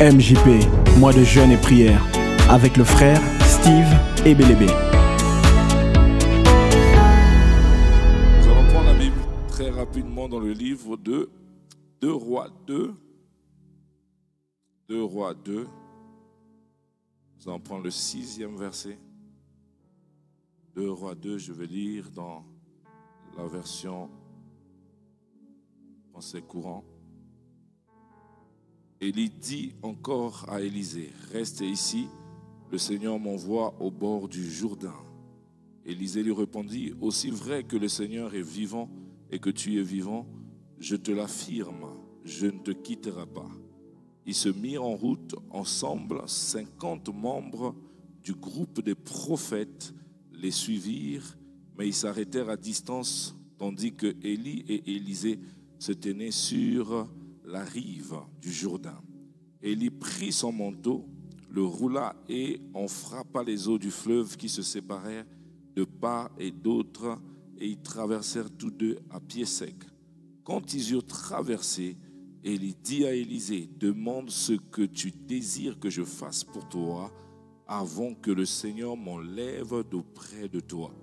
MJP, mois de jeûne et prière, avec le frère Steve et Bélébé. Nous allons prendre la Bible très rapidement dans le livre de 2 Rois 2. 2 Rois 2. Nous allons prendre le sixième verset. 2 Rois 2, je vais lire dans la version français courant. Élie dit encore à Élisée, reste ici, le Seigneur m'envoie au bord du Jourdain. Élisée lui répondit, aussi vrai que le Seigneur est vivant et que tu es vivant, je te l'affirme, je ne te quitterai pas. Ils se mirent en route ensemble, cinquante membres du groupe des prophètes les suivirent, mais ils s'arrêtèrent à distance, tandis que Élie et Élisée se tenaient sur la rive du Jourdain. Élie prit son manteau, le roula et en frappa les eaux du fleuve qui se séparèrent de part et d'autre, et ils traversèrent tous deux à pied sec. Quand ils eurent traversé, Élie dit à Élisée, demande ce que tu désires que je fasse pour toi avant que le Seigneur m'enlève d'auprès de toi.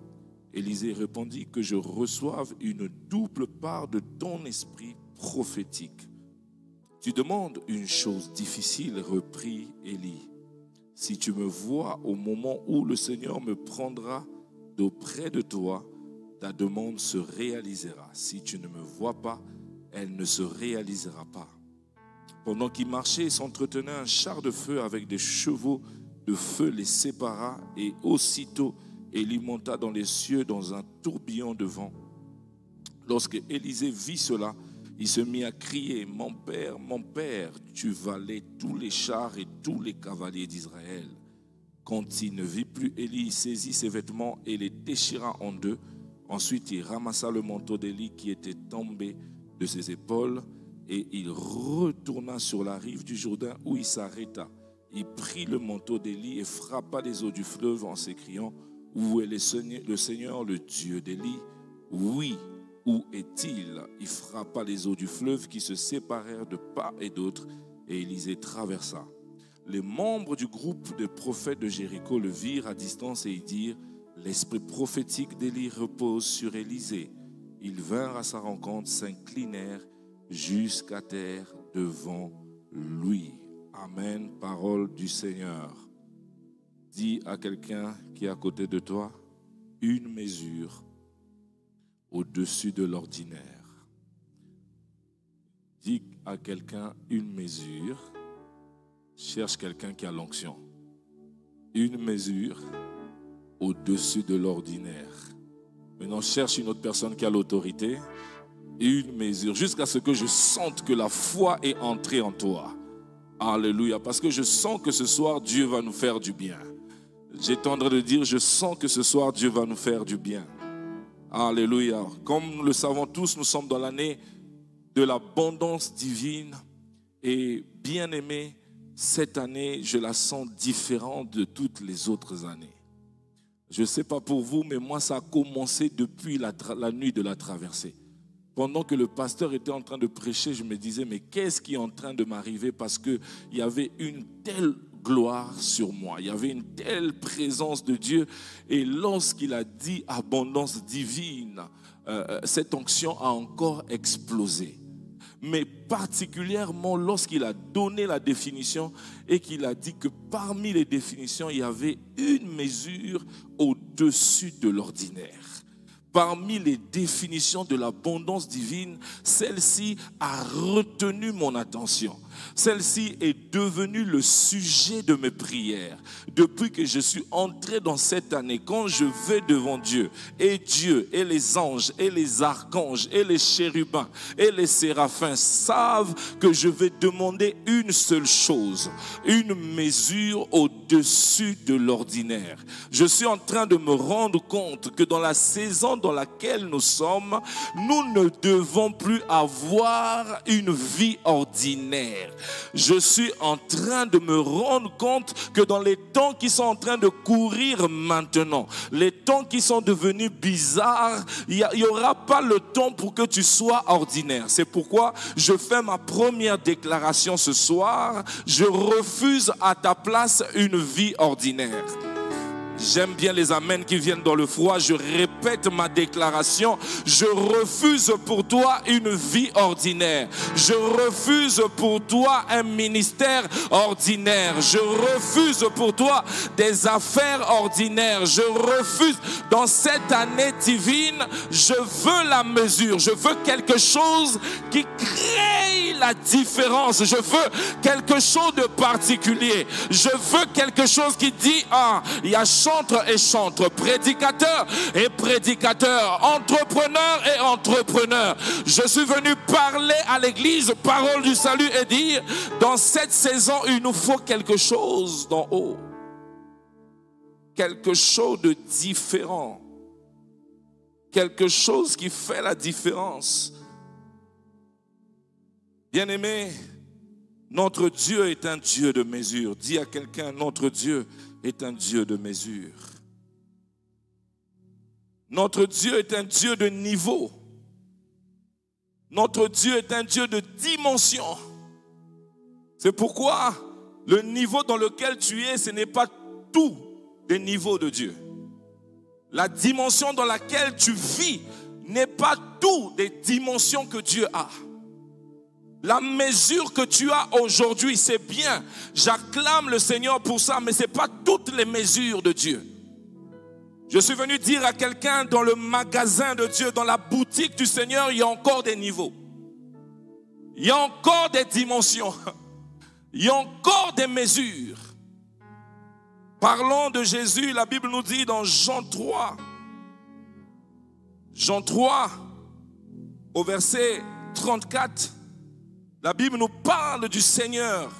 Élisée répondit que je reçoive une double part de ton esprit prophétique. Tu demandes une chose difficile, reprit Élie. Si tu me vois au moment où le Seigneur me prendra d'auprès de toi, ta demande se réalisera. Si tu ne me vois pas, elle ne se réalisera pas. Pendant qu'il marchait et s'entretenait, un char de feu avec des chevaux de feu les sépara et aussitôt Élie monta dans les cieux dans un tourbillon de vent. Lorsque Élisée vit cela, il se mit à crier, Mon père, mon père, tu valais tous les chars et tous les cavaliers d'Israël. Quand il ne vit plus Élie, il saisit ses vêtements et les déchira en deux. Ensuite, il ramassa le manteau d'Élie qui était tombé de ses épaules et il retourna sur la rive du Jourdain où il s'arrêta. Il prit le manteau d'Élie et frappa les eaux du fleuve en s'écriant, Où est le Seigneur, le Dieu d'Élie? Oui, où est-il? Il frappa les eaux du fleuve qui se séparèrent de part et d'autre, et Élisée traversa. Les membres du groupe des prophètes de Jéricho le virent à distance et ils dirent, L'esprit prophétique d'Élie repose sur Élisée. Ils vinrent à sa rencontre, s'inclinèrent jusqu'à terre devant lui. Amen, parole du Seigneur. Dis à quelqu'un qui est à côté de toi, une mesure au-dessus de l'ordinaire. Dis à quelqu'un une mesure. Cherche quelqu'un qui a l'onction. Une mesure au-dessus de l'ordinaire. Maintenant, cherche une autre personne qui a l'autorité. Une mesure, jusqu'à ce que je sente que la foi est entrée en toi. Alléluia. Parce que je sens que ce soir, Dieu va nous faire du bien. J'ai tendance de dire, je sens que ce soir, Dieu va nous faire du bien. Alléluia. Comme nous le savons tous, nous sommes dans l'année de l'abondance divine. Et bien aimé, cette année, je la sens différente de toutes les autres années. Je ne sais pas pour vous, mais moi, ça a commencé depuis la, nuit de la traversée. Pendant que le pasteur était en train de prêcher, je me disais, mais qu'est-ce qui est en train de m'arriver? Parce qu'il y avait une telle gloire sur moi. Il y avait une telle présence de Dieu. Et lorsqu'il a dit abondance divine, euh, cette onction a encore explosé. Mais particulièrement lorsqu'il a donné la définition et qu'il a dit que parmi les définitions, il y avait une mesure au-dessus de l'ordinaire parmi les définitions de l'abondance divine, celle-ci a retenu mon attention. Celle-ci est devenue le sujet de mes prières. Depuis que je suis entré dans cette année, quand je vais devant Dieu, et Dieu, et les anges, et les archanges, et les chérubins, et les séraphins savent que je vais demander une seule chose, une mesure au au-dessus de l'ordinaire. Je suis en train de me rendre compte que dans la saison dans laquelle nous sommes, nous ne devons plus avoir une vie ordinaire. Je suis en train de me rendre compte que dans les temps qui sont en train de courir maintenant, les temps qui sont devenus bizarres, il n'y aura pas le temps pour que tu sois ordinaire. C'est pourquoi je fais ma première déclaration ce soir. Je refuse à ta place une vie ordinaire. J'aime bien les amens qui viennent dans le froid. Je répète ma déclaration. Je refuse pour toi une vie ordinaire. Je refuse pour toi un ministère ordinaire. Je refuse pour toi des affaires ordinaires. Je refuse dans cette année divine. Je veux la mesure. Je veux quelque chose qui crée la différence. Je veux quelque chose de particulier. Je veux quelque chose qui dit, ah, il y a chantre et chantre, prédicateur et prédicateur, entrepreneur et entrepreneur. Je suis venu parler à l'église, parole du salut et dire, dans cette saison, il nous faut quelque chose d'en haut. Quelque chose de différent. Quelque chose qui fait la différence. Bien-aimé, notre Dieu est un Dieu de mesure. Dis à quelqu'un, notre Dieu est un Dieu de mesure. Notre Dieu est un Dieu de niveau. Notre Dieu est un Dieu de dimension. C'est pourquoi le niveau dans lequel tu es, ce n'est pas tout des niveaux de Dieu. La dimension dans laquelle tu vis n'est pas tout des dimensions que Dieu a. La mesure que tu as aujourd'hui, c'est bien. J'acclame le Seigneur pour ça, mais ce n'est pas toutes les mesures de Dieu. Je suis venu dire à quelqu'un dans le magasin de Dieu, dans la boutique du Seigneur, il y a encore des niveaux. Il y a encore des dimensions. Il y a encore des mesures. Parlons de Jésus, la Bible nous dit dans Jean 3, Jean 3, au verset 34, la Bible nous parle du Seigneur.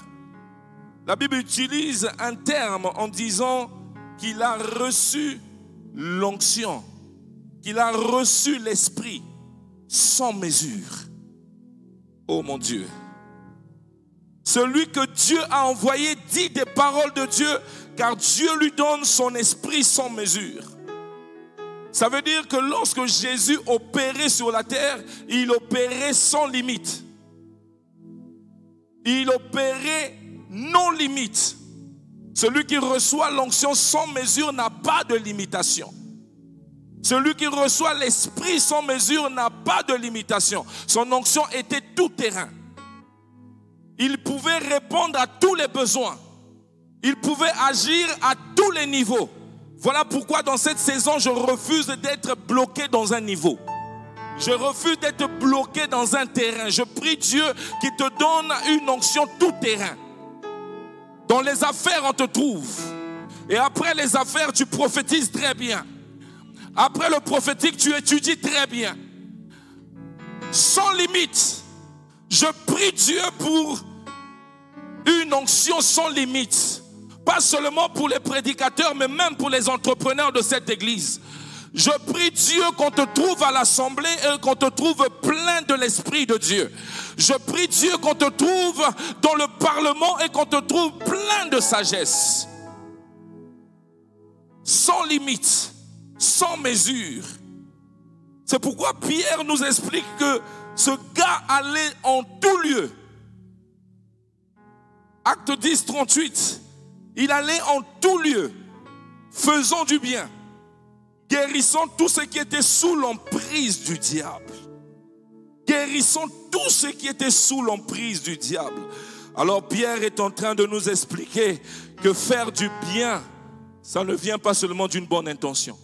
La Bible utilise un terme en disant qu'il a reçu l'onction, qu'il a reçu l'Esprit sans mesure. Oh mon Dieu. Celui que Dieu a envoyé dit des paroles de Dieu, car Dieu lui donne son esprit sans mesure. Ça veut dire que lorsque Jésus opérait sur la terre, il opérait sans limite. Il opérait non limite. Celui qui reçoit l'onction sans mesure n'a pas de limitation. Celui qui reçoit l'esprit sans mesure n'a pas de limitation. Son onction était tout terrain. Il pouvait répondre à tous les besoins. Il pouvait agir à tous les niveaux. Voilà pourquoi dans cette saison, je refuse d'être bloqué dans un niveau. Je refuse d'être bloqué dans un terrain. Je prie Dieu qui te donne une onction tout terrain. Dans les affaires, on te trouve. Et après les affaires, tu prophétises très bien. Après le prophétique, tu étudies très bien. Sans limite. Je prie Dieu pour une onction sans limite. Pas seulement pour les prédicateurs, mais même pour les entrepreneurs de cette église. Je prie Dieu qu'on te trouve à l'assemblée et qu'on te trouve plein de l'Esprit de Dieu. Je prie Dieu qu'on te trouve dans le Parlement et qu'on te trouve plein de sagesse. Sans limite, sans mesure. C'est pourquoi Pierre nous explique que ce gars allait en tout lieu. Acte 10, 38. Il allait en tout lieu, faisant du bien Guérissons tous ceux qui étaient sous l'emprise du diable. Guérissons tous ceux qui étaient sous l'emprise du diable. Alors Pierre est en train de nous expliquer que faire du bien, ça ne vient pas seulement d'une bonne intention.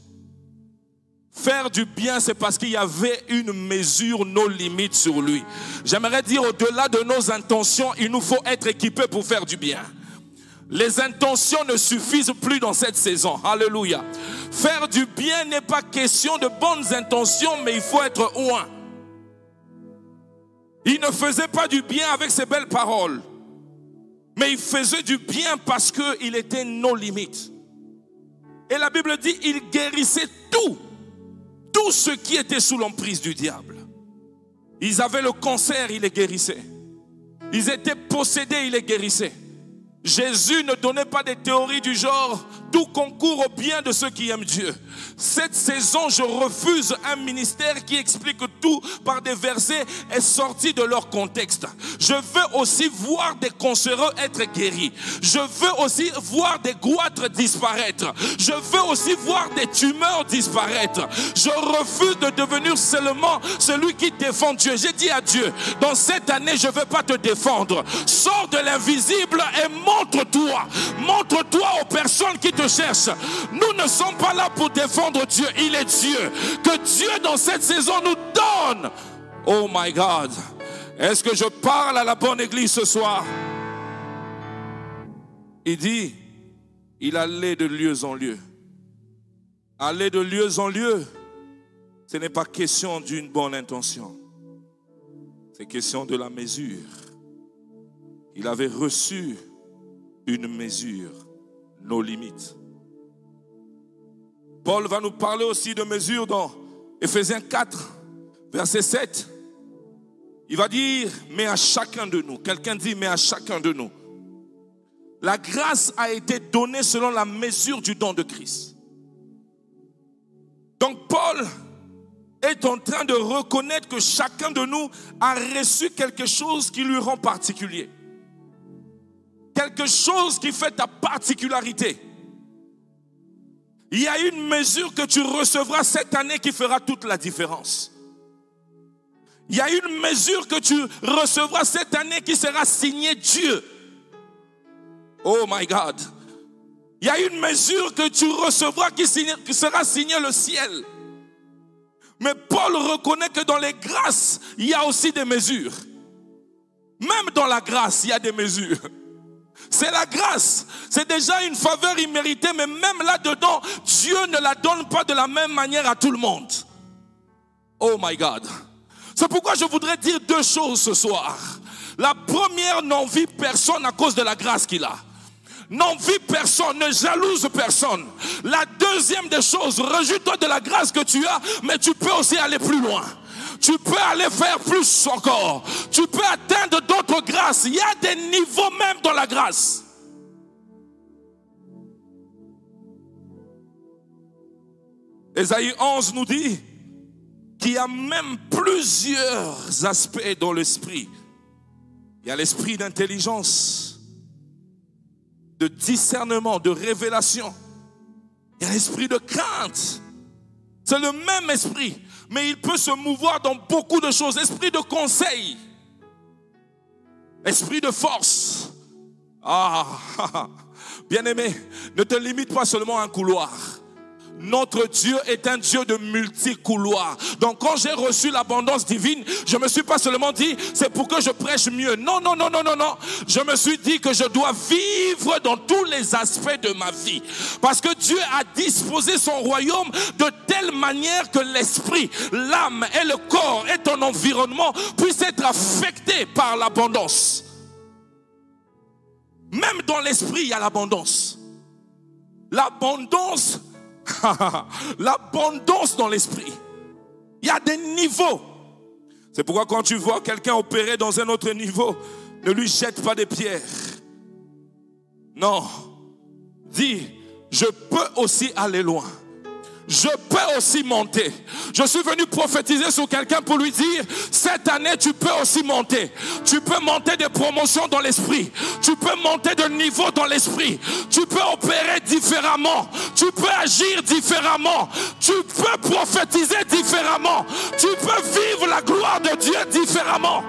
Faire du bien, c'est parce qu'il y avait une mesure, nos limites sur lui. J'aimerais dire, au-delà de nos intentions, il nous faut être équipés pour faire du bien. Les intentions ne suffisent plus dans cette saison. Alléluia. Faire du bien n'est pas question de bonnes intentions, mais il faut être oint. Il ne faisait pas du bien avec ses belles paroles. Mais il faisait du bien parce qu'il était nos limites. Et la Bible dit, il guérissait tout, tout ce qui était sous l'emprise du diable. Ils avaient le cancer, il les guérissait. Ils étaient possédés, il les guérissait. Jésus ne donnait pas des théories du genre tout concourt au bien de ceux qui aiment Dieu. Cette saison, je refuse un ministère qui explique tout par des versets est sorti de leur contexte. Je veux aussi voir des cancéreux être guéris. Je veux aussi voir des goitres disparaître. Je veux aussi voir des tumeurs disparaître. Je refuse de devenir seulement celui qui défend Dieu. J'ai dit à Dieu, dans cette année, je ne veux pas te défendre. Sors de l'invisible et montre-toi. Montre-toi aux personnes qui te cherche. Nous ne sommes pas là pour défendre Dieu. Il est Dieu. Que Dieu dans cette saison nous donne. Oh my God. Est-ce que je parle à la bonne église ce soir? Il dit, il allait de lieu en lieu. Aller de lieu en lieu, ce n'est pas question d'une bonne intention. C'est question de la mesure. Il avait reçu une mesure nos limites. Paul va nous parler aussi de mesures dans Ephésiens 4, verset 7. Il va dire, mais à chacun de nous, quelqu'un dit, mais à chacun de nous, la grâce a été donnée selon la mesure du don de Christ. Donc Paul est en train de reconnaître que chacun de nous a reçu quelque chose qui lui rend particulier quelque chose qui fait ta particularité. Il y a une mesure que tu recevras cette année qui fera toute la différence. Il y a une mesure que tu recevras cette année qui sera signée Dieu. Oh my God. Il y a une mesure que tu recevras qui, qui sera signée le ciel. Mais Paul reconnaît que dans les grâces, il y a aussi des mesures. Même dans la grâce, il y a des mesures. C'est la grâce. C'est déjà une faveur imméritée, mais même là-dedans, Dieu ne la donne pas de la même manière à tout le monde. Oh my God. C'est pourquoi je voudrais dire deux choses ce soir. La première, n'envie personne à cause de la grâce qu'il a. N'envie personne, ne jalouse personne. La deuxième des choses, rejette-toi de la grâce que tu as, mais tu peux aussi aller plus loin tu peux aller faire plus encore. Tu peux atteindre d'autres grâces. Il y a des niveaux même dans la grâce. Ésaïe 11 nous dit qu'il y a même plusieurs aspects dans l'esprit. Il y a l'esprit d'intelligence, de discernement, de révélation. Il y a l'esprit de crainte. C'est le même esprit mais il peut se mouvoir dans beaucoup de choses. Esprit de conseil, esprit de force. Ah, bien aimé, ne te limite pas seulement à un couloir. Notre Dieu est un Dieu de multicouloirs. Donc quand j'ai reçu l'abondance divine, je me suis pas seulement dit c'est pour que je prêche mieux. Non, non, non, non, non, non. Je me suis dit que je dois vivre dans tous les aspects de ma vie. Parce que Dieu a disposé son royaume de telle manière que l'esprit, l'âme et le corps et ton environnement puissent être affectés par l'abondance. Même dans l'esprit, il y a l'abondance. L'abondance L'abondance dans l'esprit. Il y a des niveaux. C'est pourquoi quand tu vois quelqu'un opérer dans un autre niveau, ne lui jette pas des pierres. Non. Dis, je peux aussi aller loin je peux aussi monter. Je suis venu prophétiser sur quelqu'un pour lui dire, cette année, tu peux aussi monter. Tu peux monter des promotions dans l'esprit. Tu peux monter de niveau dans l'esprit. Tu peux opérer différemment. Tu peux agir différemment. Tu peux prophétiser différemment. Tu peux vivre la gloire de Dieu différemment.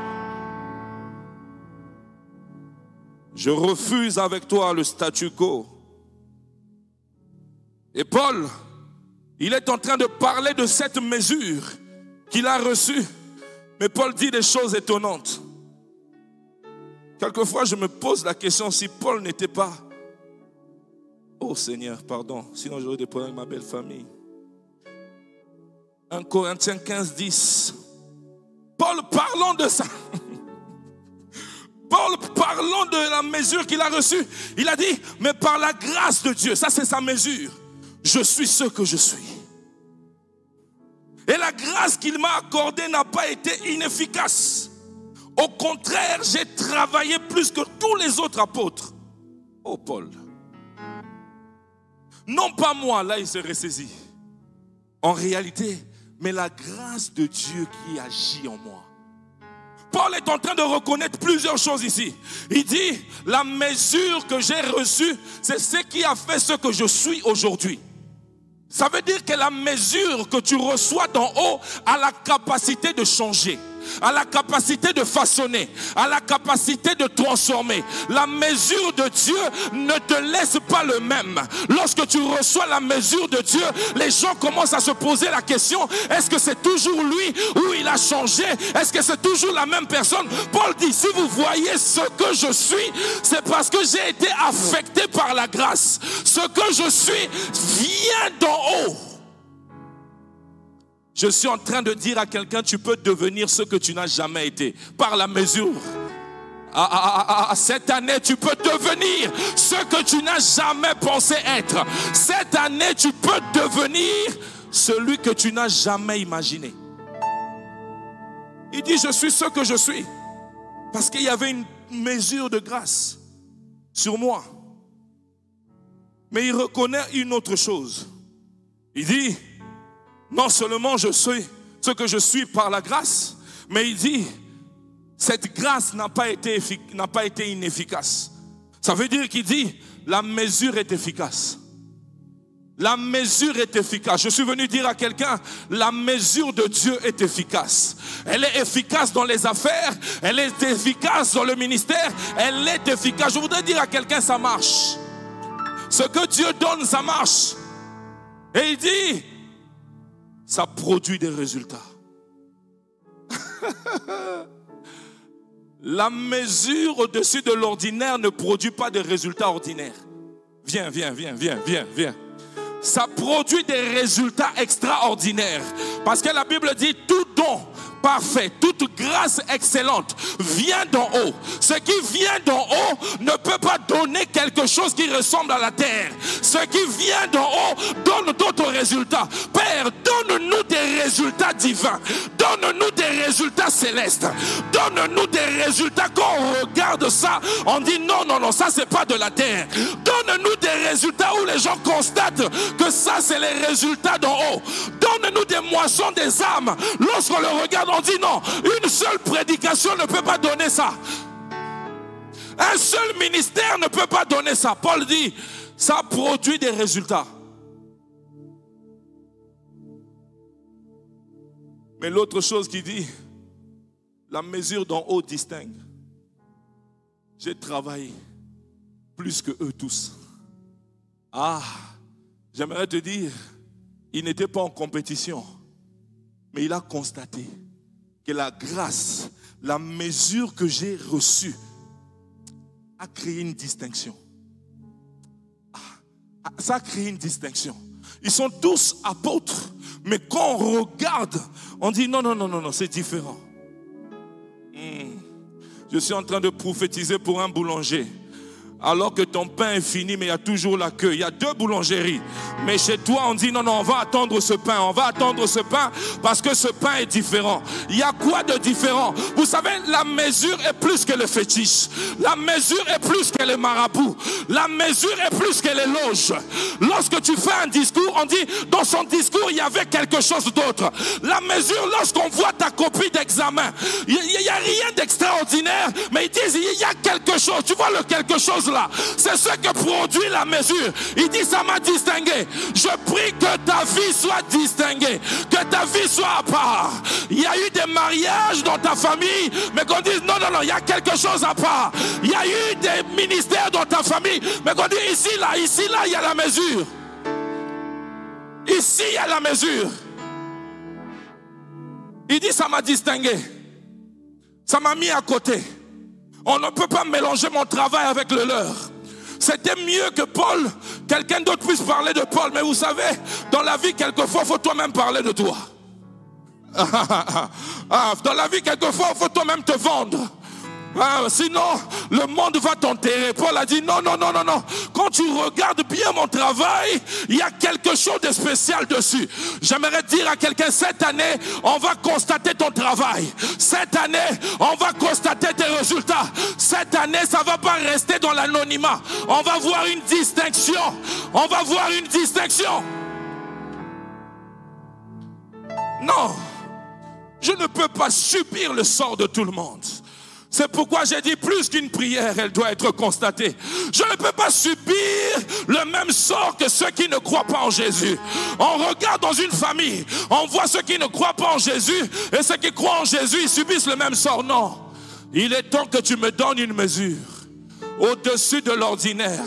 Je refuse avec toi le statu quo. Et Paul, il est en train de parler de cette mesure qu'il a reçue. Mais Paul dit des choses étonnantes. Quelquefois, je me pose la question si Paul n'était pas... Oh Seigneur, pardon, sinon j'aurais des problèmes avec ma belle famille. 1 Corinthiens 15, 10. Paul parlant de ça. Paul parlant de la mesure qu'il a reçue, il a dit, mais par la grâce de Dieu, ça c'est sa mesure, je suis ce que je suis. Et la grâce qu'il m'a accordée n'a pas été inefficace. Au contraire, j'ai travaillé plus que tous les autres apôtres. Oh Paul. Non pas moi, là il se ressaisit. En réalité, mais la grâce de Dieu qui agit en moi. Paul est en train de reconnaître plusieurs choses ici. Il dit, la mesure que j'ai reçue, c'est ce qui a fait ce que je suis aujourd'hui. Ça veut dire que la mesure que tu reçois d'en haut a la capacité de changer à la capacité de façonner, à la capacité de transformer. La mesure de Dieu ne te laisse pas le même. Lorsque tu reçois la mesure de Dieu, les gens commencent à se poser la question, est-ce que c'est toujours lui ou il a changé? Est-ce que c'est toujours la même personne? Paul dit, si vous voyez ce que je suis, c'est parce que j'ai été affecté par la grâce. Ce que je suis vient d'en haut. Je suis en train de dire à quelqu'un, tu peux devenir ce que tu n'as jamais été par la mesure. Ah, cette année, tu peux devenir ce que tu n'as jamais pensé être. Cette année, tu peux devenir celui que tu n'as jamais imaginé. Il dit, je suis ce que je suis. Parce qu'il y avait une mesure de grâce sur moi. Mais il reconnaît une autre chose. Il dit, non seulement je suis ce que je suis par la grâce, mais il dit, cette grâce n'a pas été, n'a pas été inefficace. Ça veut dire qu'il dit, la mesure est efficace. La mesure est efficace. Je suis venu dire à quelqu'un, la mesure de Dieu est efficace. Elle est efficace dans les affaires, elle est efficace dans le ministère, elle est efficace. Je voudrais dire à quelqu'un, ça marche. Ce que Dieu donne, ça marche. Et il dit, ça produit des résultats. La mesure au-dessus de l'ordinaire ne produit pas de résultats ordinaires. Viens, viens, viens, viens, viens, viens. Ça produit des résultats extraordinaires. Parce que la Bible dit tout don parfait, toute grâce excellente vient d'en haut. Ce qui vient d'en haut ne peut pas donner quelque chose qui ressemble à la terre. Ce qui vient d'en haut donne d'autres résultats. Père, donne-nous des résultats divins. Donne-nous des résultats célestes. Donne-nous des résultats quand on regarde ça, on dit non, non, non, ça c'est pas de la terre. Donne-nous des résultats où les gens constatent que ça c'est les résultats d'en haut. Donne-nous des moissons des âmes. Lorsqu'on le regarde, on dit non, une seule prédication ne peut pas donner ça. Un seul ministère ne peut pas donner ça. Paul dit, ça produit des résultats. Mais l'autre chose qu'il dit, la mesure d'en haut distingue. J'ai travaillé plus que eux tous. Ah, j'aimerais te dire, il n'était pas en compétition, mais il a constaté que la grâce, la mesure que j'ai reçue, a créé une distinction. Ah, ah, ça a créé une distinction. Ils sont tous apôtres, mais quand on regarde, on dit non, non, non, non, non, c'est différent. Hmm. Je suis en train de prophétiser pour un boulanger alors que ton pain est fini, mais il y a toujours la queue. Il y a deux boulangeries. Mais chez toi, on dit non, non, on va attendre ce pain. On va attendre ce pain parce que ce pain est différent. Il y a quoi de différent? Vous savez, la mesure est plus que le fétiche. La mesure est plus que les marabouts. La mesure est plus que les loges. Lorsque tu fais un discours, on dit dans son discours, il y avait quelque chose d'autre. La mesure, lorsqu'on voit ta copie d'examen, il n'y a rien d'extraordinaire, mais ils disent il y a quelque chose. Tu vois le quelque chose là? C'est ce que produit la mesure. Il dit, ça m'a distingué. Je prie que ta vie soit distinguée, que ta vie soit à part. Il y a eu des mariages dans ta famille, mais qu'on dise, non, non, non, il y a quelque chose à part. Il y a eu des ministères dans ta famille, mais qu'on dit, ici, là, ici, là, il y a la mesure. Ici, il y a la mesure. Il dit, ça m'a distingué. Ça m'a mis à côté. On ne peut pas mélanger mon travail avec le leur. C'était mieux que Paul, quelqu'un d'autre puisse parler de Paul. Mais vous savez, dans la vie, quelquefois, faut toi-même parler de toi. Ah, dans la vie, quelquefois, faut toi-même te vendre. Ah, sinon, le monde va t'enterrer. Paul a dit non, non, non, non, non. Quand tu regardes bien mon travail, il y a quelque chose de spécial dessus. J'aimerais dire à quelqu'un, cette année, on va constater ton travail. Cette année, on va constater tes résultats. Cette année, ça va pas rester dans l'anonymat. On va voir une distinction. On va voir une distinction. Non, je ne peux pas subir le sort de tout le monde. C'est pourquoi j'ai dit plus qu'une prière, elle doit être constatée. Je ne peux pas subir le même sort que ceux qui ne croient pas en Jésus. On regarde dans une famille, on voit ceux qui ne croient pas en Jésus et ceux qui croient en Jésus, ils subissent le même sort. Non, il est temps que tu me donnes une mesure au-dessus de l'ordinaire.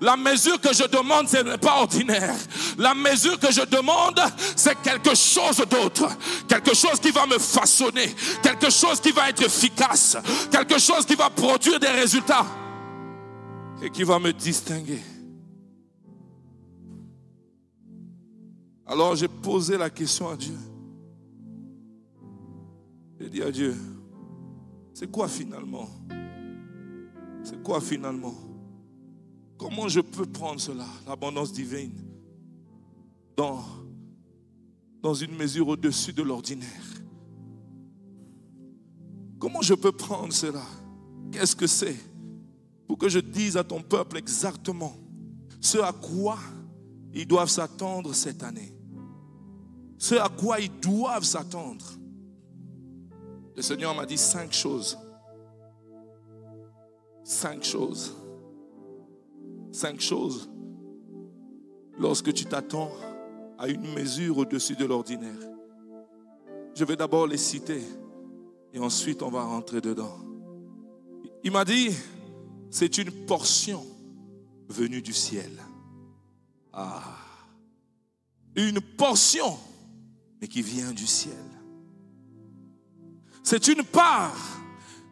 La mesure que je demande, ce n'est pas ordinaire. La mesure que je demande, c'est quelque chose d'autre. Quelque chose qui va me façonner. Quelque chose qui va être efficace. Quelque chose qui va produire des résultats. Et qui va me distinguer. Alors j'ai posé la question à Dieu. J'ai dit à Dieu, c'est quoi finalement? C'est quoi finalement? Comment je peux prendre cela, l'abondance divine, dans, une mesure au-dessus de l'ordinaire? Comment je peux prendre cela? Qu'est-ce que c'est? Pour que je dise à ton peuple exactement ce à quoi ils doivent s'attendre cette année. Ce à quoi ils doivent s'attendre. Le Seigneur m'a dit cinq choses. Cinq choses. Cinq choses lorsque tu t'attends à une mesure au-dessus de l'ordinaire. Je vais d'abord les citer et ensuite on va rentrer dedans. Il m'a dit, c'est une portion venue du ciel. Ah, une portion, mais qui vient du ciel. C'est une part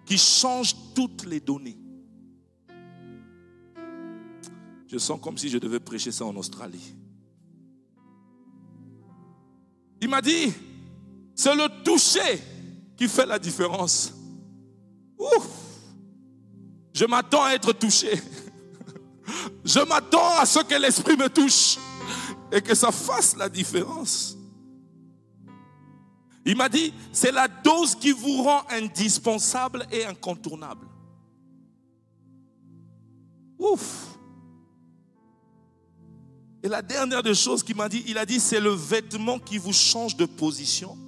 qui change toutes les données. Je sens comme si je devais prêcher ça en Australie. Il m'a dit, c'est le toucher qui fait la différence. Ouf, je m'attends à être touché. Je m'attends à ce que l'Esprit me touche et que ça fasse la différence. Il m'a dit, c'est la dose qui vous rend indispensable et incontournable. Ouf. Et la dernière des choses qu'il m'a dit, il a dit, c'est le vêtement qui vous change de position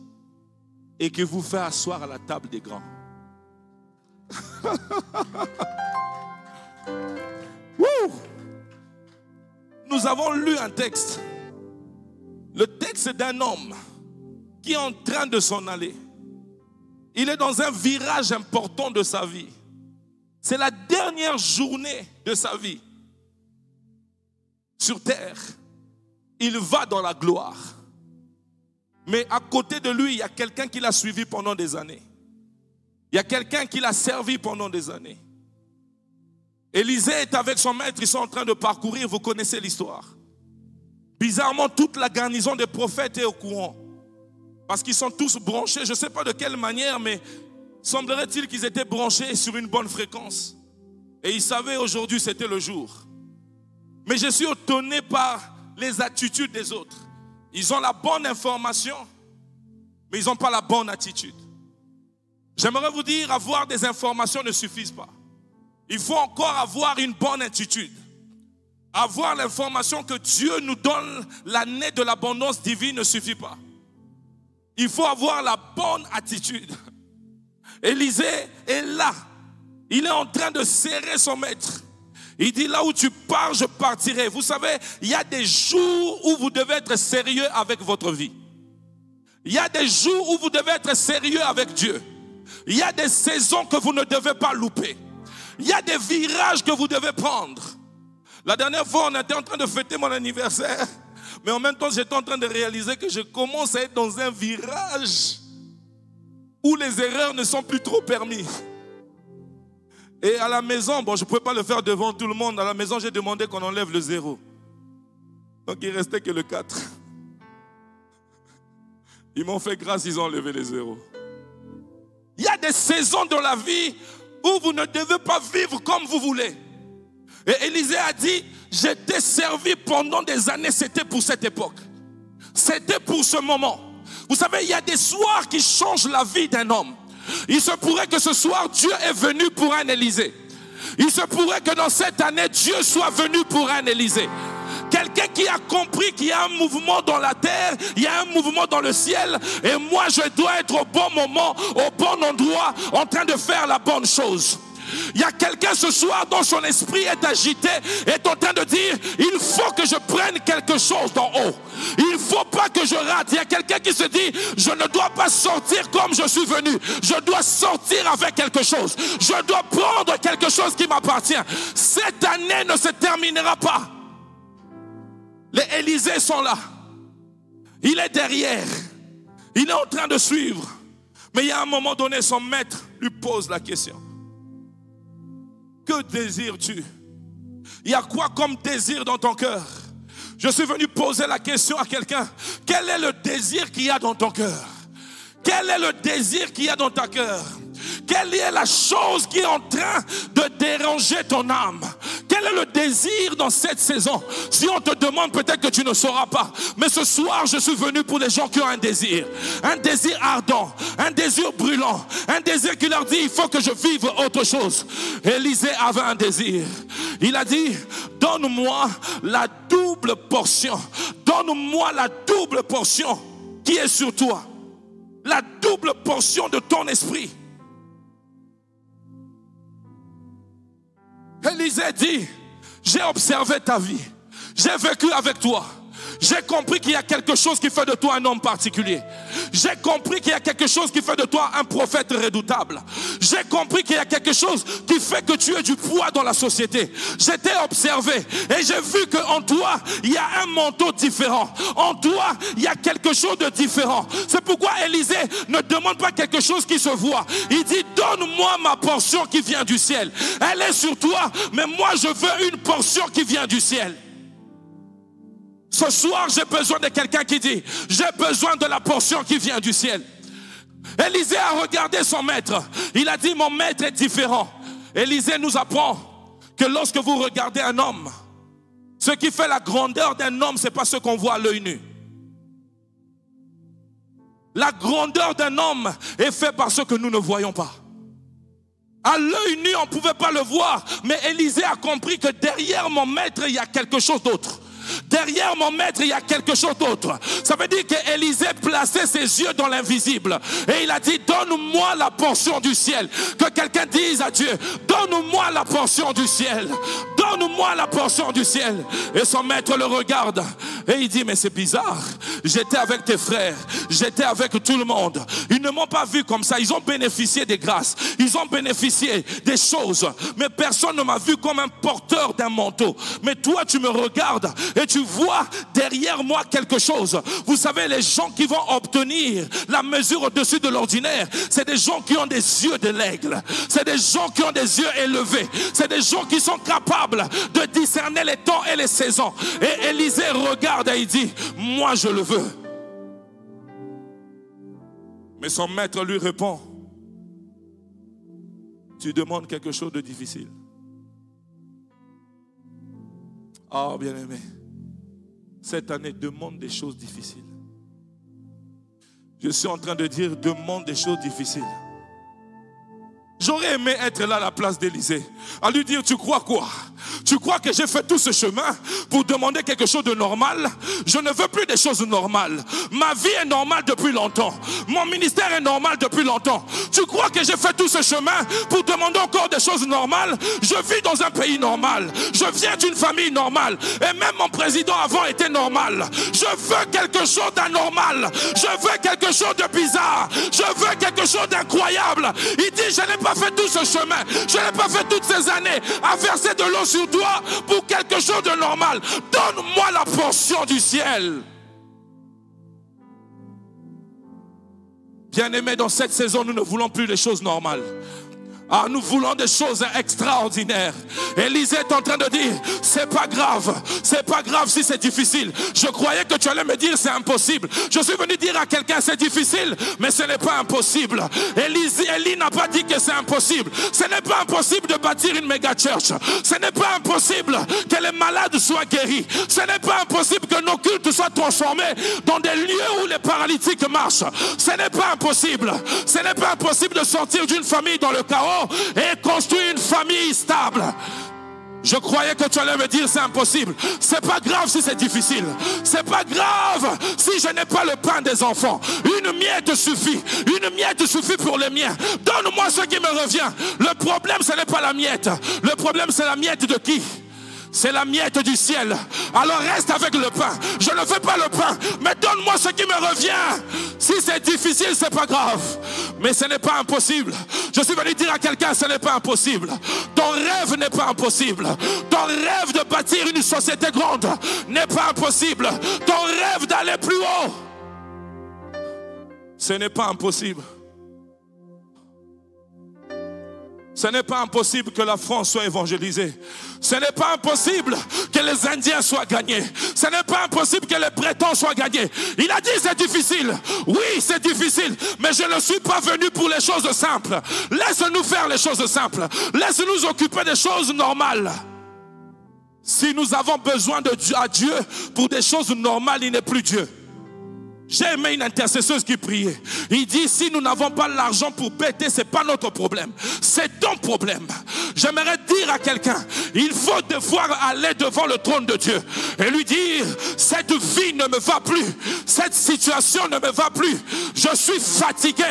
et qui vous fait asseoir à la table des grands. Nous avons lu un texte. Le texte d'un homme qui est en train de s'en aller. Il est dans un virage important de sa vie. C'est la dernière journée de sa vie sur terre, il va dans la gloire. Mais à côté de lui, il y a quelqu'un qui l'a suivi pendant des années. Il y a quelqu'un qui l'a servi pendant des années. Élisée est avec son maître, ils sont en train de parcourir, vous connaissez l'histoire. Bizarrement, toute la garnison des prophètes est au courant. Parce qu'ils sont tous branchés, je ne sais pas de quelle manière, mais semblerait-il qu'ils étaient branchés sur une bonne fréquence. Et ils savaient aujourd'hui c'était le jour. Mais je suis étonné par les attitudes des autres. Ils ont la bonne information, mais ils n'ont pas la bonne attitude. J'aimerais vous dire, avoir des informations ne suffit pas. Il faut encore avoir une bonne attitude. Avoir l'information que Dieu nous donne l'année de l'abondance divine ne suffit pas. Il faut avoir la bonne attitude. Élisée est là. Il est en train de serrer son maître. Il dit là où tu pars, je partirai. Vous savez, il y a des jours où vous devez être sérieux avec votre vie. Il y a des jours où vous devez être sérieux avec Dieu. Il y a des saisons que vous ne devez pas louper. Il y a des virages que vous devez prendre. La dernière fois, on était en train de fêter mon anniversaire. Mais en même temps, j'étais en train de réaliser que je commence à être dans un virage où les erreurs ne sont plus trop permises. Et à la maison, bon, je ne pouvais pas le faire devant tout le monde. À la maison, j'ai demandé qu'on enlève le zéro. Donc il restait que le 4. Ils m'ont fait grâce, ils ont enlevé les zéros. Il y a des saisons dans la vie où vous ne devez pas vivre comme vous voulez. Et Élisée a dit, j'étais servi pendant des années, c'était pour cette époque. C'était pour ce moment. Vous savez, il y a des soirs qui changent la vie d'un homme. Il se pourrait que ce soir, Dieu est venu pour un Élysée. Il se pourrait que dans cette année, Dieu soit venu pour un Élysée. Quelqu'un qui a compris qu'il y a un mouvement dans la terre, il y a un mouvement dans le ciel, et moi je dois être au bon moment, au bon endroit, en train de faire la bonne chose. Il y a quelqu'un ce soir dont son esprit est agité, est en train de dire, il faut que je prenne quelque chose d'en haut. Il ne faut pas que je rate. Il y a quelqu'un qui se dit, je ne dois pas sortir comme je suis venu. Je dois sortir avec quelque chose. Je dois prendre quelque chose qui m'appartient. Cette année ne se terminera pas. Les Élysées sont là. Il est derrière. Il est en train de suivre. Mais il y a un moment donné, son maître lui pose la question. Que désires-tu? Il y a quoi comme désir dans ton cœur? Je suis venu poser la question à quelqu'un. Quel est le désir qu'il y a dans ton cœur? Quel est le désir qu'il y a dans ta cœur? Quelle est la chose qui est en train de déranger ton âme? Quel est le désir dans cette saison? Si on te demande, peut-être que tu ne sauras pas. Mais ce soir, je suis venu pour les gens qui ont un désir. Un désir ardent, un désir brûlant, un désir qui leur dit, il faut que je vive autre chose. Élisée avait un désir. Il a dit, donne-moi la double portion. Donne-moi la double portion qui est sur toi. La double portion de ton esprit. Élisée dit, j'ai observé ta vie, j'ai vécu avec toi. J'ai compris qu'il y a quelque chose qui fait de toi un homme particulier. J'ai compris qu'il y a quelque chose qui fait de toi un prophète redoutable. J'ai compris qu'il y a quelque chose qui fait que tu es du poids dans la société. J'étais observé et j'ai vu qu'en toi, il y a un manteau différent. En toi, il y a quelque chose de différent. C'est pourquoi Élisée ne demande pas quelque chose qui se voit. Il dit, donne-moi ma portion qui vient du ciel. Elle est sur toi, mais moi je veux une portion qui vient du ciel. Ce soir, j'ai besoin de quelqu'un qui dit, j'ai besoin de la portion qui vient du ciel. Élisée a regardé son maître. Il a dit, mon maître est différent. Élisée nous apprend que lorsque vous regardez un homme, ce qui fait la grandeur d'un homme, c'est pas ce qu'on voit à l'œil nu. La grandeur d'un homme est faite par ce que nous ne voyons pas. À l'œil nu, on ne pouvait pas le voir, mais Élisée a compris que derrière mon maître, il y a quelque chose d'autre. Derrière mon maître, il y a quelque chose d'autre. Ça veut dire qu'Élisée plaçait ses yeux dans l'invisible. Et il a dit, donne-moi la portion du ciel. Que quelqu'un dise à Dieu, donne-moi la portion du ciel. Donne-moi la portion du ciel. Et son maître le regarde. Et il dit, mais c'est bizarre. J'étais avec tes frères. J'étais avec tout le monde. Ils ne m'ont pas vu comme ça. Ils ont bénéficié des grâces. Ils ont bénéficié des choses. Mais personne ne m'a vu comme un porteur d'un manteau. Mais toi, tu me regardes et tu vois derrière moi quelque chose. Vous savez, les gens qui vont obtenir la mesure au-dessus de l'ordinaire, c'est des gens qui ont des yeux de l'aigle. C'est des gens qui ont des yeux élevés. C'est des gens qui sont capables de discerner les temps et les saisons. Et Élisée regarde dit, moi je le veux. Mais son maître lui répond, tu demandes quelque chose de difficile. Oh, bien-aimé cette année demande des choses difficiles. Je suis en train de dire demande des choses difficiles. J'aurais aimé être là à la place d'Élysée, à lui dire, tu crois quoi? Tu crois que j'ai fait tout ce chemin pour demander quelque chose de normal? Je ne veux plus des choses normales. Ma vie est normale depuis longtemps. Mon ministère est normal depuis longtemps. Tu crois que j'ai fait tout ce chemin pour demander encore des choses normales? Je vis dans un pays normal. Je viens d'une famille normale. Et même mon président avant était normal. Je veux quelque chose d'anormal. Je veux quelque chose de bizarre. Je veux quelque chose d'incroyable. Il dit, je n'ai pas fait tout ce chemin, je n'ai pas fait toutes ces années à verser de l'eau sur toi pour quelque chose de normal. Donne-moi la portion du ciel. Bien-aimés, dans cette saison, nous ne voulons plus les choses normales. Ah, nous voulons des choses extraordinaires. Élisée est en train de dire, c'est pas grave, c'est pas grave si c'est difficile. Je croyais que tu allais me dire c'est impossible. Je suis venu dire à quelqu'un c'est difficile, mais ce n'est pas impossible. Élisée, Élie n'a pas dit que c'est impossible. Ce n'est pas impossible de bâtir une méga church. Ce n'est pas impossible que les malades soient guéris. Ce n'est pas impossible que nos cultes soient transformés dans des lieux où les paralytiques marchent. Ce n'est pas impossible. Ce n'est pas impossible de sortir d'une famille dans le chaos et construire une famille stable. Je croyais que tu allais me dire c'est impossible. C'est pas grave si c'est difficile. C'est pas grave si je n'ai pas le pain des enfants. Une miette suffit. Une miette suffit pour les miens. Donne-moi ce qui me revient. Le problème ce n'est pas la miette. Le problème c'est la miette de qui? C'est la miette du ciel. Alors reste avec le pain. Je ne veux pas le pain, mais donne-moi ce qui me revient. Si c'est difficile, c'est pas grave. Mais ce n'est pas impossible. Je suis venu dire à quelqu'un, ce n'est pas impossible. Ton rêve n'est pas impossible. Ton rêve de bâtir une société grande n'est pas impossible. Ton rêve d'aller plus haut, ce n'est pas impossible. Ce n'est pas impossible que la France soit évangélisée. Ce n'est pas impossible que les Indiens soient gagnés. Ce n'est pas impossible que les Bretons soient gagnés. Il a dit c'est difficile. Oui, c'est difficile. Mais je ne suis pas venu pour les choses simples. Laisse-nous faire les choses simples. Laisse-nous occuper des choses normales. Si nous avons besoin de Dieu, à Dieu pour des choses normales, il n'est plus Dieu. J'ai aimé une intercesseuse qui priait. Il dit, si nous n'avons pas l'argent pour péter, c'est pas notre problème. C'est ton problème. J'aimerais dire à quelqu'un, il faut devoir aller devant le trône de Dieu et lui dire, cette vie ne me va plus. Cette situation ne me va plus. Je suis fatigué.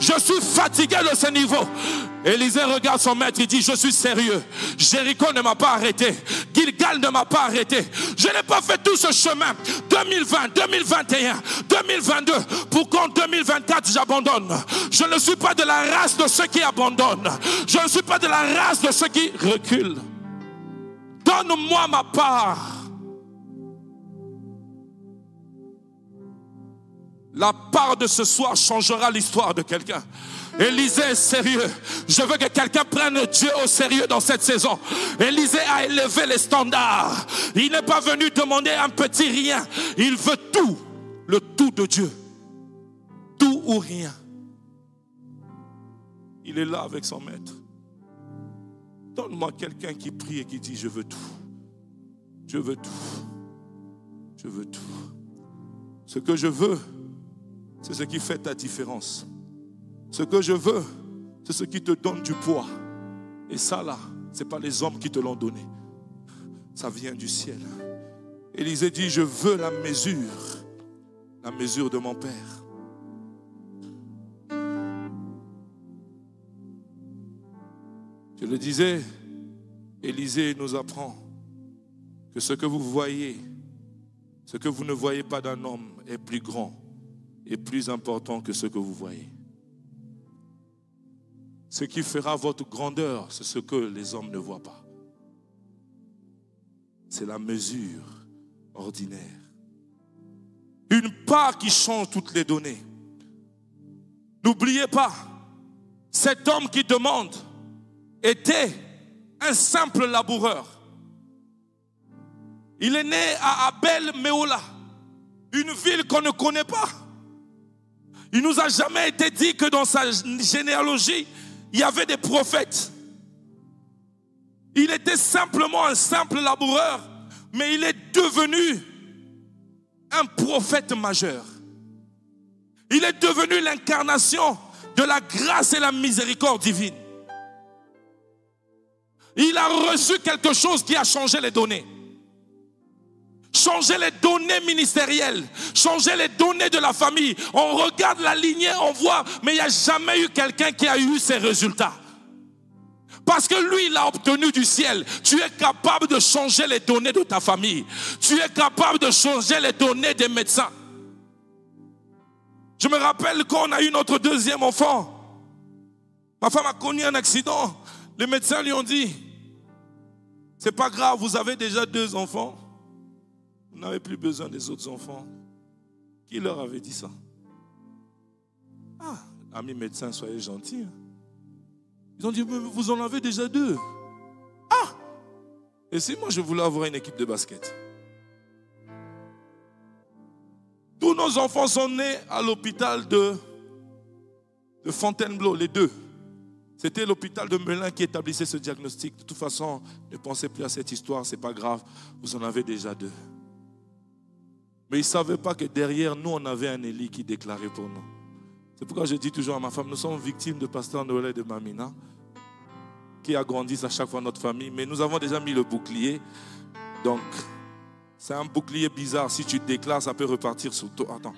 Je suis fatigué de ce niveau. Élisée regarde son maître, il dit, je suis sérieux. Jéricho ne m'a pas arrêté. Gilgal ne m'a pas arrêté. Je n'ai pas fait tout ce chemin. 2020, 2021, 2022, pour qu'en 2024 j'abandonne. Je ne suis pas de la race de ceux qui abandonnent. Je ne suis pas de la race de ceux qui reculent. Donne-moi ma part. La part de ce soir changera l'histoire de quelqu'un. Élisée est sérieux. Je veux que quelqu'un prenne Dieu au sérieux dans cette saison. Élisée a élevé les standards. Il n'est pas venu demander un petit rien. Il veut tout. Le tout de Dieu. Tout ou rien. Il est là avec son maître. Donne-moi quelqu'un qui prie et qui dit, je veux tout. Je veux tout. Je veux tout. Ce que je veux, c'est ce qui fait ta différence. Ce que je veux, c'est ce qui te donne du poids. Et ça là, ce n'est pas les hommes qui te l'ont donné. Ça vient du ciel. Élisée dit, je veux la mesure, la mesure de mon Père. Je le disais, Élisée nous apprend que ce que vous voyez, ce que vous ne voyez pas d'un homme est plus grand et plus important que ce que vous voyez. Ce qui fera votre grandeur, c'est ce que les hommes ne voient pas. C'est la mesure ordinaire. Une part qui change toutes les données. N'oubliez pas, cet homme qui demande était un simple laboureur. Il est né à Abel Meola, une ville qu'on ne connaît pas. Il nous a jamais été dit que dans sa généalogie, il y avait des prophètes. Il était simplement un simple laboureur, mais il est devenu un prophète majeur. Il est devenu l'incarnation de la grâce et la miséricorde divine. Il a reçu quelque chose qui a changé les données changer les données ministérielles, changer les données de la famille. On regarde la lignée, on voit, mais il n'y a jamais eu quelqu'un qui a eu ces résultats. Parce que lui, il a obtenu du ciel. Tu es capable de changer les données de ta famille. Tu es capable de changer les données des médecins. Je me rappelle quand on a eu notre deuxième enfant. Ma femme a connu un accident. Les médecins lui ont dit, c'est pas grave, vous avez déjà deux enfants. Vous n'avez plus besoin des autres enfants. Qui leur avait dit ça? Ah, amis médecins, soyez gentils. Hein. Ils ont dit, mais vous en avez déjà deux. Ah Et si moi je voulais avoir une équipe de basket? Tous nos enfants sont nés à l'hôpital de, de Fontainebleau, les deux. C'était l'hôpital de Melun qui établissait ce diagnostic. De toute façon, ne pensez plus à cette histoire, c'est pas grave, vous en avez déjà deux. Mais ils ne savaient pas que derrière nous, on avait un Élie qui déclarait pour nous. C'est pourquoi je dis toujours à ma femme, nous sommes victimes de Pasteur Noël et de Mamina, qui agrandissent à chaque fois notre famille. Mais nous avons déjà mis le bouclier. Donc, c'est un bouclier bizarre. Si tu déclares, ça peut repartir sur toi. Attends.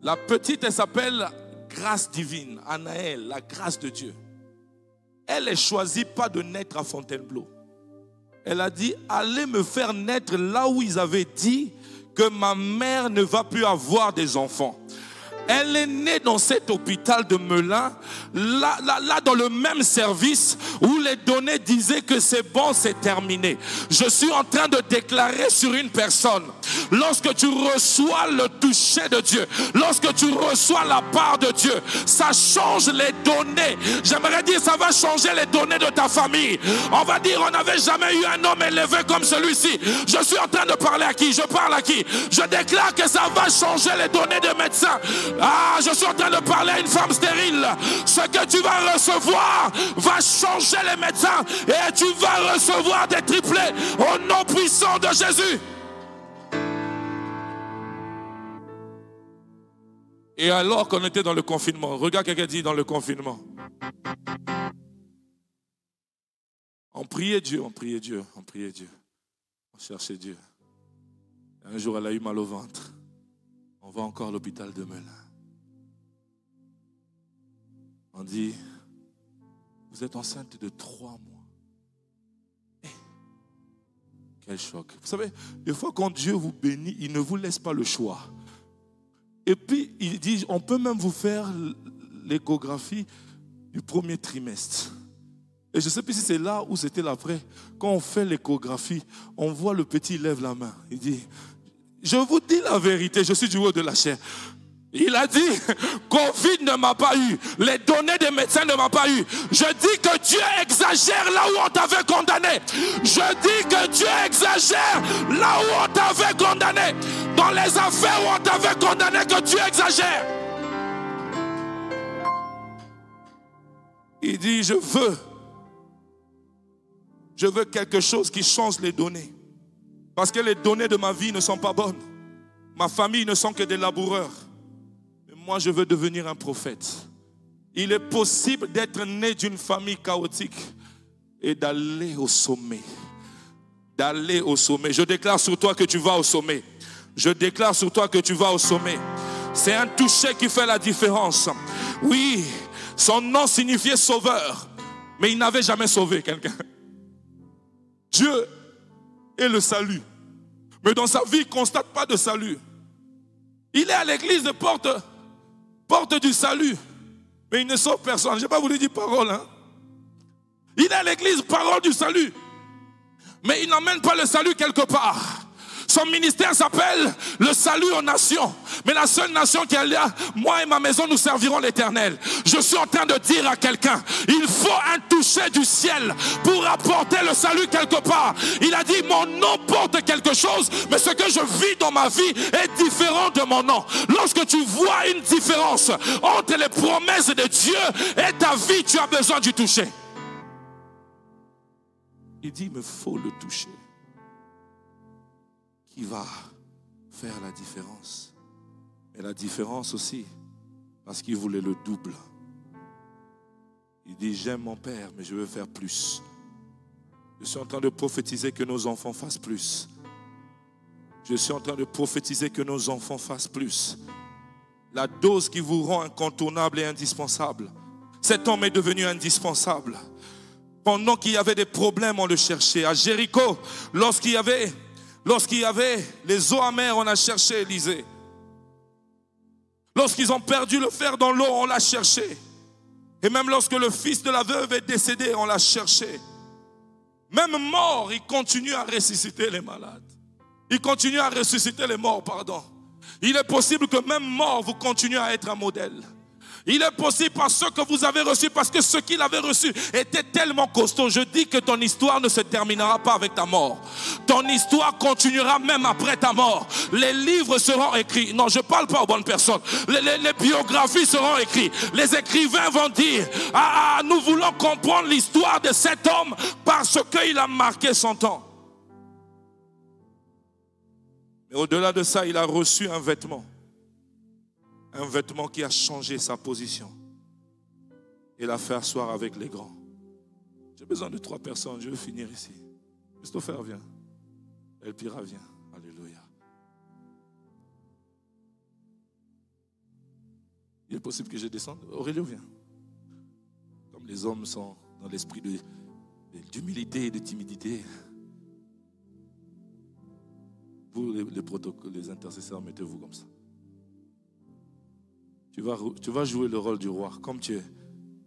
La petite, elle s'appelle grâce divine, Anaël, la grâce de Dieu. Elle est choisie pas de naître à Fontainebleau. Elle a dit, allez me faire naître là où ils avaient dit que ma mère ne va plus avoir des enfants. Elle est née dans cet hôpital de Melun, là, là, là, dans le même service où les données disaient que c'est bon, c'est terminé. Je suis en train de déclarer sur une personne, lorsque tu reçois le toucher de Dieu, lorsque tu reçois la part de Dieu, ça change les données. J'aimerais dire, ça va changer les données de ta famille. On va dire, on n'avait jamais eu un homme élevé comme celui-ci. Je suis en train de parler à qui? Je parle à qui? Je déclare que ça va changer les données des médecins. Ah, je suis en train de parler à une femme stérile. Ce que tu vas recevoir va changer les médecins et tu vas recevoir des triplés au nom puissant de Jésus. Et alors qu'on était dans le confinement, regarde quelqu'un dit dans le confinement. On priait Dieu, on priait Dieu, on priait Dieu. On cherchait Dieu. Un jour, elle a eu mal au ventre. On va encore à l'hôpital de Melun. On dit, vous êtes enceinte de trois mois. Eh, quel choc. Vous savez, des fois quand Dieu vous bénit, il ne vous laisse pas le choix. Et puis, il dit, on peut même vous faire l'échographie du premier trimestre. Et je ne sais plus si c'est là ou c'était l'après. Quand on fait l'échographie, on voit le petit lève la main. Il dit, je vous dis la vérité, je suis du haut de la chair. Il a dit, Covid ne m'a pas eu, les données des médecins ne m'ont pas eu. Je dis que Dieu exagère là où on t'avait condamné. Je dis que Dieu exagère là où on t'avait condamné. Dans les affaires où on t'avait condamné, que Dieu exagère. Il dit, je veux, je veux quelque chose qui change les données. Parce que les données de ma vie ne sont pas bonnes. Ma famille ne sont que des laboureurs moi je veux devenir un prophète. Il est possible d'être né d'une famille chaotique et d'aller au sommet. D'aller au sommet. Je déclare sur toi que tu vas au sommet. Je déclare sur toi que tu vas au sommet. C'est un toucher qui fait la différence. Oui, son nom signifiait sauveur, mais il n'avait jamais sauvé quelqu'un. Dieu est le salut. Mais dans sa vie, il ne constate pas de salut. Il est à l'église de porte porte du salut. Mais il ne sauve personne. Je n'ai pas voulu dire parole. Hein. Il est à l'église, parole du salut. Mais il n'emmène pas le salut quelque part. Son ministère s'appelle le salut aux nations. Mais la seule nation qui est là, moi et ma maison, nous servirons l'éternel. Je suis en train de dire à quelqu'un, il faut un toucher du ciel pour apporter le salut quelque part. Il a dit, mon nom porte quelque chose, mais ce que je vis dans ma vie est différent de mon nom. Lorsque tu vois une différence entre les promesses de Dieu et ta vie, tu as besoin du toucher. Il dit, il me faut le toucher qui va faire la différence. Et la différence aussi, parce qu'il voulait le double. Il dit, j'aime mon Père, mais je veux faire plus. Je suis en train de prophétiser que nos enfants fassent plus. Je suis en train de prophétiser que nos enfants fassent plus. La dose qui vous rend incontournable et indispensable. Cet homme est devenu indispensable. Pendant qu'il y avait des problèmes, on le cherchait. À Jéricho, lorsqu'il y avait Lorsqu'il y avait les eaux amères, on a cherché Élisée. Lorsqu'ils ont perdu le fer dans l'eau, on l'a cherché. Et même lorsque le fils de la veuve est décédé, on l'a cherché. Même mort, il continue à ressusciter les malades. Il continue à ressusciter les morts, pardon. Il est possible que même mort, vous continuez à être un modèle. Il est possible par ce que vous avez reçu, parce que ce qu'il avait reçu était tellement costaud. Je dis que ton histoire ne se terminera pas avec ta mort. Ton histoire continuera même après ta mort. Les livres seront écrits. Non, je ne parle pas aux bonnes personnes. Les, biographies seront écrites. Les écrivains vont dire, ah, ah nous voulons comprendre l'histoire de cet homme parce qu'il a marqué son temps. Mais au-delà de ça, il a reçu un vêtement un vêtement qui a changé sa position et l'a fait asseoir avec les grands. J'ai besoin de trois personnes, je vais finir ici. Christopher vient. Elpira vient. Alléluia. Il est possible que je descende? Aurélio vient. Comme les hommes sont dans l'esprit d'humilité et de timidité. Vous, les, les, les intercesseurs, mettez-vous comme ça. Tu vas, jouer le rôle du roi. Comme tu es,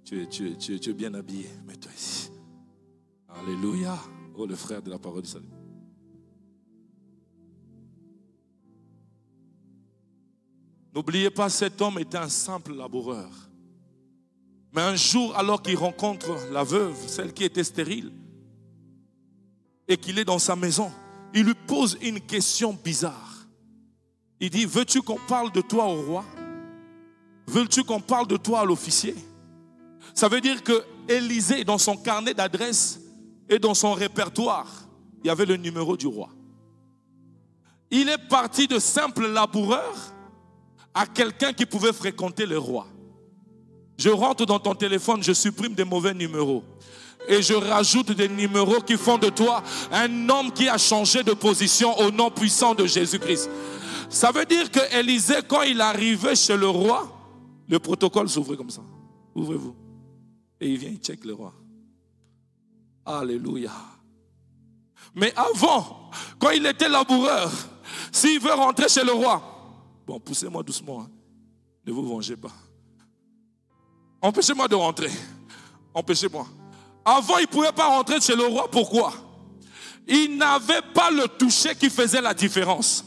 tu es, tu es, tu es, bien habillé, mets-toi ici. Alléluia. Oh, le frère de la parole du salut. N'oubliez pas, cet homme était un simple laboureur. Mais un jour, alors qu'il rencontre la veuve, celle qui était stérile, et qu'il est dans sa maison, il lui pose une question bizarre. Il dit, veux-tu qu'on parle de toi au roi? Veux-tu qu'on parle de toi à l'officier? Ça veut dire que Élisée, dans son carnet d'adresse et dans son répertoire, il y avait le numéro du roi. Il est parti de simple laboureur à quelqu'un qui pouvait fréquenter le roi. Je rentre dans ton téléphone, je supprime des mauvais numéros. Et je rajoute des numéros qui font de toi un homme qui a changé de position au nom puissant de Jésus-Christ. Ça veut dire que Élisée, quand il arrivait chez le roi, le protocole s'ouvre comme ça. Ouvrez-vous. Et il vient, il check le roi. Alléluia. Mais avant, quand il était laboureur, s'il veut rentrer chez le roi, bon, poussez-moi doucement. Hein. Ne vous vengez pas. Empêchez-moi de rentrer. Empêchez-moi. Avant, il ne pouvait pas rentrer chez le roi. Pourquoi? Il n'avait pas le toucher qui faisait la différence.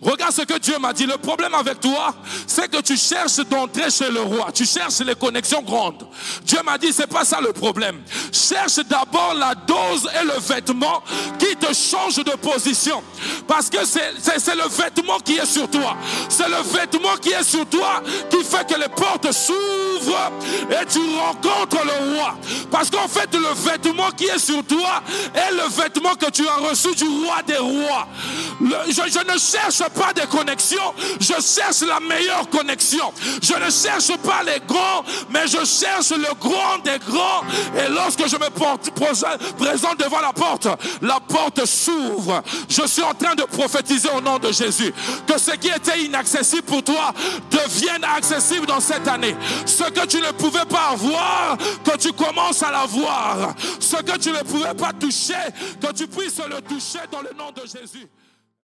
Regarde ce que Dieu m'a dit. Le problème avec toi, c'est que tu cherches d'entrer chez le roi. Tu cherches les connexions grandes. Dieu m'a dit, c'est pas ça le problème. Cherche d'abord la dose et le vêtement qui te change de position. Parce que c'est le vêtement qui est sur toi. C'est le vêtement qui est sur toi qui fait que les portes s'ouvrent et tu rencontres le roi. Parce qu'en fait, le vêtement qui est sur toi est le vêtement que tu as reçu du roi des rois. je, je ne cherche cherche pas des connexions, je cherche la meilleure connexion. Je ne cherche pas les grands, mais je cherche le grand des grands. Et lorsque je me présente devant la porte, la porte s'ouvre. Je suis en train de prophétiser au nom de Jésus que ce qui était inaccessible pour toi devienne accessible dans cette année. Ce que tu ne pouvais pas avoir, que tu commences à l'avoir. Ce que tu ne pouvais pas toucher, que tu puisses le toucher dans le nom de Jésus.